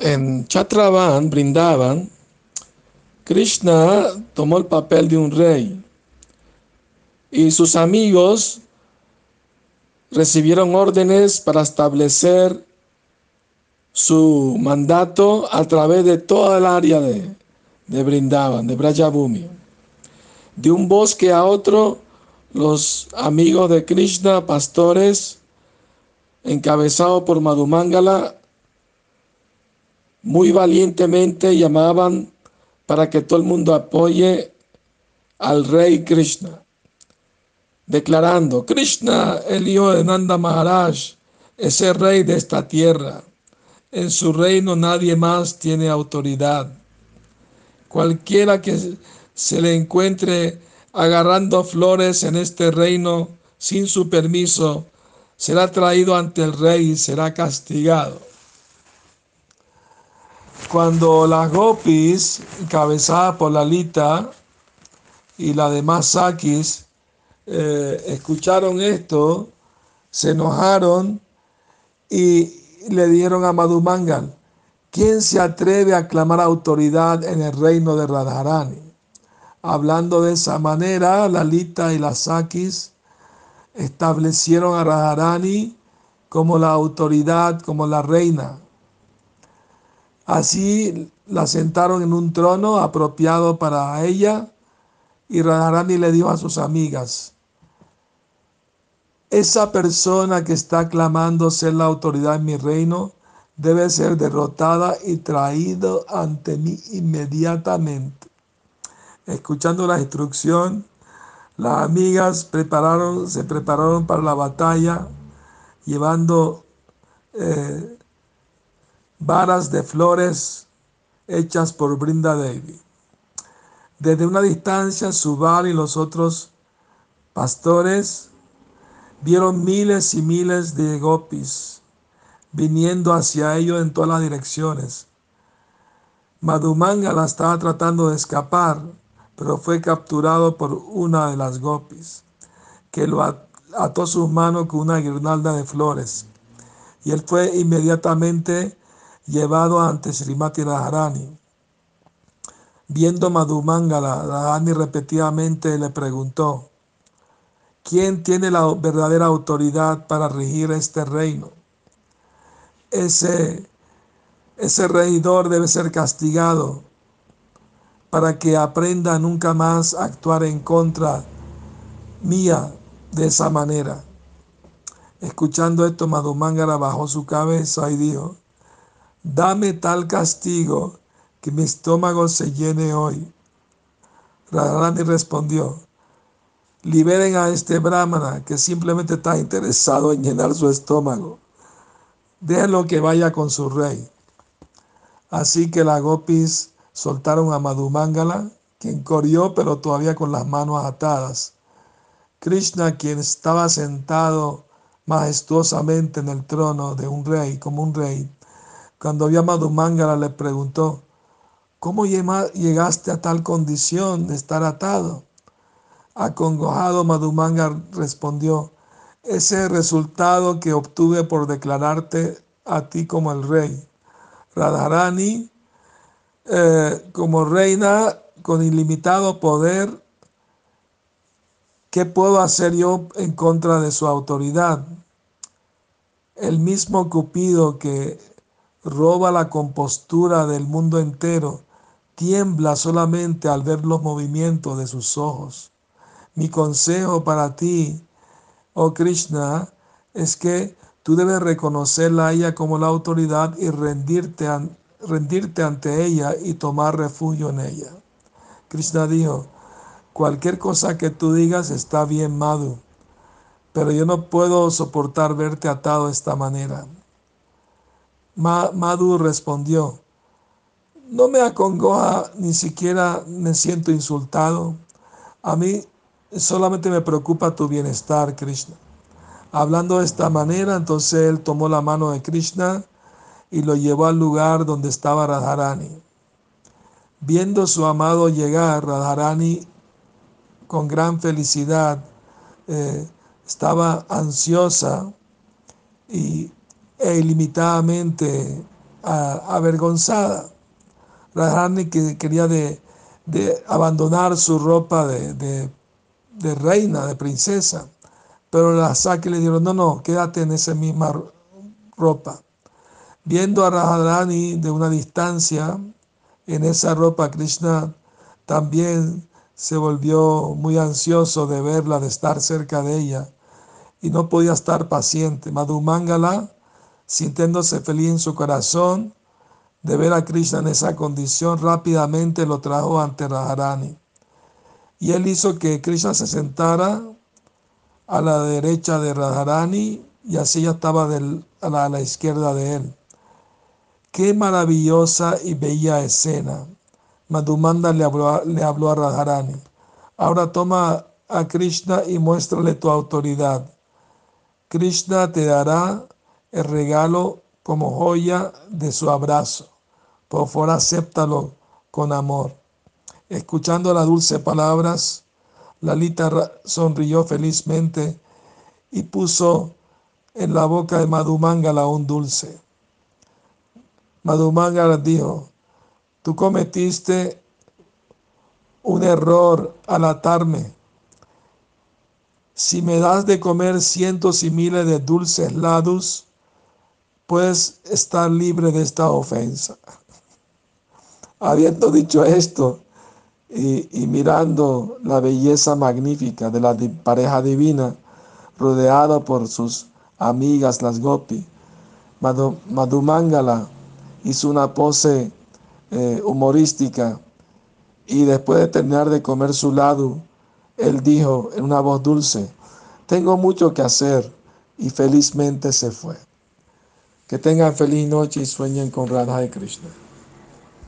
en Chatravan, brindaban, Krishna tomó el papel de un rey y sus amigos recibieron órdenes para establecer su mandato a través de toda el área de, de Brindavan, de Brajabhumi. De un bosque a otro, los amigos de Krishna, pastores, encabezados por Madhumangala, muy valientemente llamaban para que todo el mundo apoye al rey Krishna, declarando, Krishna, el hijo de Nanda Maharaj, es el rey de esta tierra. En su reino nadie más tiene autoridad. Cualquiera que se le encuentre agarrando flores en este reino sin su permiso, será traído ante el rey y será castigado. Cuando las gopis, encabezadas por Lalita y la demás Sakis, eh, escucharon esto, se enojaron y le dieron a Madhumangal, ¿quién se atreve a clamar autoridad en el reino de Radharani? Hablando de esa manera, Lalita y las Sakis establecieron a Radharani como la autoridad, como la reina. Así la sentaron en un trono apropiado para ella y Radharani le dijo a sus amigas, esa persona que está clamando ser la autoridad en mi reino debe ser derrotada y traído ante mí inmediatamente. Escuchando la instrucción, las amigas se prepararon para la batalla, llevando eh, varas de flores hechas por Brinda Devi. Desde una distancia, Subal y los otros pastores vieron miles y miles de gopis viniendo hacia ellos en todas las direcciones. Madhumangala estaba tratando de escapar, pero fue capturado por una de las gopis, que lo ató sus manos con una guirnalda de flores. Y él fue inmediatamente llevado ante Srimati Radharani. Viendo Madhumangala, Radharani repetidamente le preguntó, ¿quién tiene la verdadera autoridad para regir este reino? Ese, ese regidor debe ser castigado para que aprenda nunca más a actuar en contra mía de esa manera. Escuchando esto, Madhumangala bajó su cabeza y dijo, dame tal castigo que mi estómago se llene hoy. Radharani respondió, liberen a este brahmana que simplemente está interesado en llenar su estómago. Déjenlo que vaya con su rey. Así que las gopis soltaron a Madhumangala, quien corrió pero todavía con las manos atadas. Krishna, quien estaba sentado majestuosamente en el trono de un rey, como un rey, cuando vio a Madhumangala le preguntó, ¿cómo llegaste a tal condición de estar atado? Acongojado, Madhumangala respondió, ese resultado que obtuve por declararte a ti como el rey. Radharani eh, como reina con ilimitado poder, ¿qué puedo hacer yo en contra de su autoridad? El mismo Cupido que roba la compostura del mundo entero, tiembla solamente al ver los movimientos de sus ojos. Mi consejo para ti, oh Krishna, es que tú debes reconocerla a ella como la autoridad y rendirte rendirte ante ella y tomar refugio en ella. Krishna dijo, cualquier cosa que tú digas está bien, Madhu, pero yo no puedo soportar verte atado de esta manera. Madhu respondió, no me acongoja, ni siquiera me siento insultado. A mí solamente me preocupa tu bienestar, Krishna. Hablando de esta manera, entonces él tomó la mano de Krishna y lo llevó al lugar donde estaba Radharani. Viendo su amado llegar, Radharani con gran felicidad eh, estaba ansiosa y, e ilimitadamente avergonzada. Radharani que quería de, abandonar su ropa de, reina, de princesa, pero la Saki le dijeron, no, no, quédate en esa misma ropa. Viendo a Radharani de una distancia, en esa ropa, Krishna también se volvió muy ansioso de verla, de estar cerca de ella, y no podía estar paciente. Madhumangala, sintiéndose feliz en su corazón de ver a Krishna en esa condición, rápidamente lo trajo ante Radharani. Y él hizo que Krishna se sentara a la derecha de Radharani y así ya estaba a, la, izquierda de él. Qué maravillosa y bella escena. Madhumanda le habló, le habló a Radharani. Ahora toma a Krishna y muéstrale tu autoridad. Krishna te dará el regalo como joya de su abrazo. Por favor, acéptalo con amor. Escuchando las dulces palabras, Lalita sonrió felizmente y puso en la boca de Madhumangala un dulce. Madhumangala dijo, tú cometiste un error al atarme. Si me das de comer cientos y miles de dulces ladus, puedes estar libre de esta ofensa. Habiendo dicho esto y, mirando la belleza magnífica de la pareja divina, rodeada por sus amigas las Gopi, Madhumangala hizo una pose eh, humorística y después de terminar de comer su lado, él dijo en una voz dulce, tengo mucho que hacer y felizmente se fue. Que tengan feliz noche y sueñen con Radha y Krishna.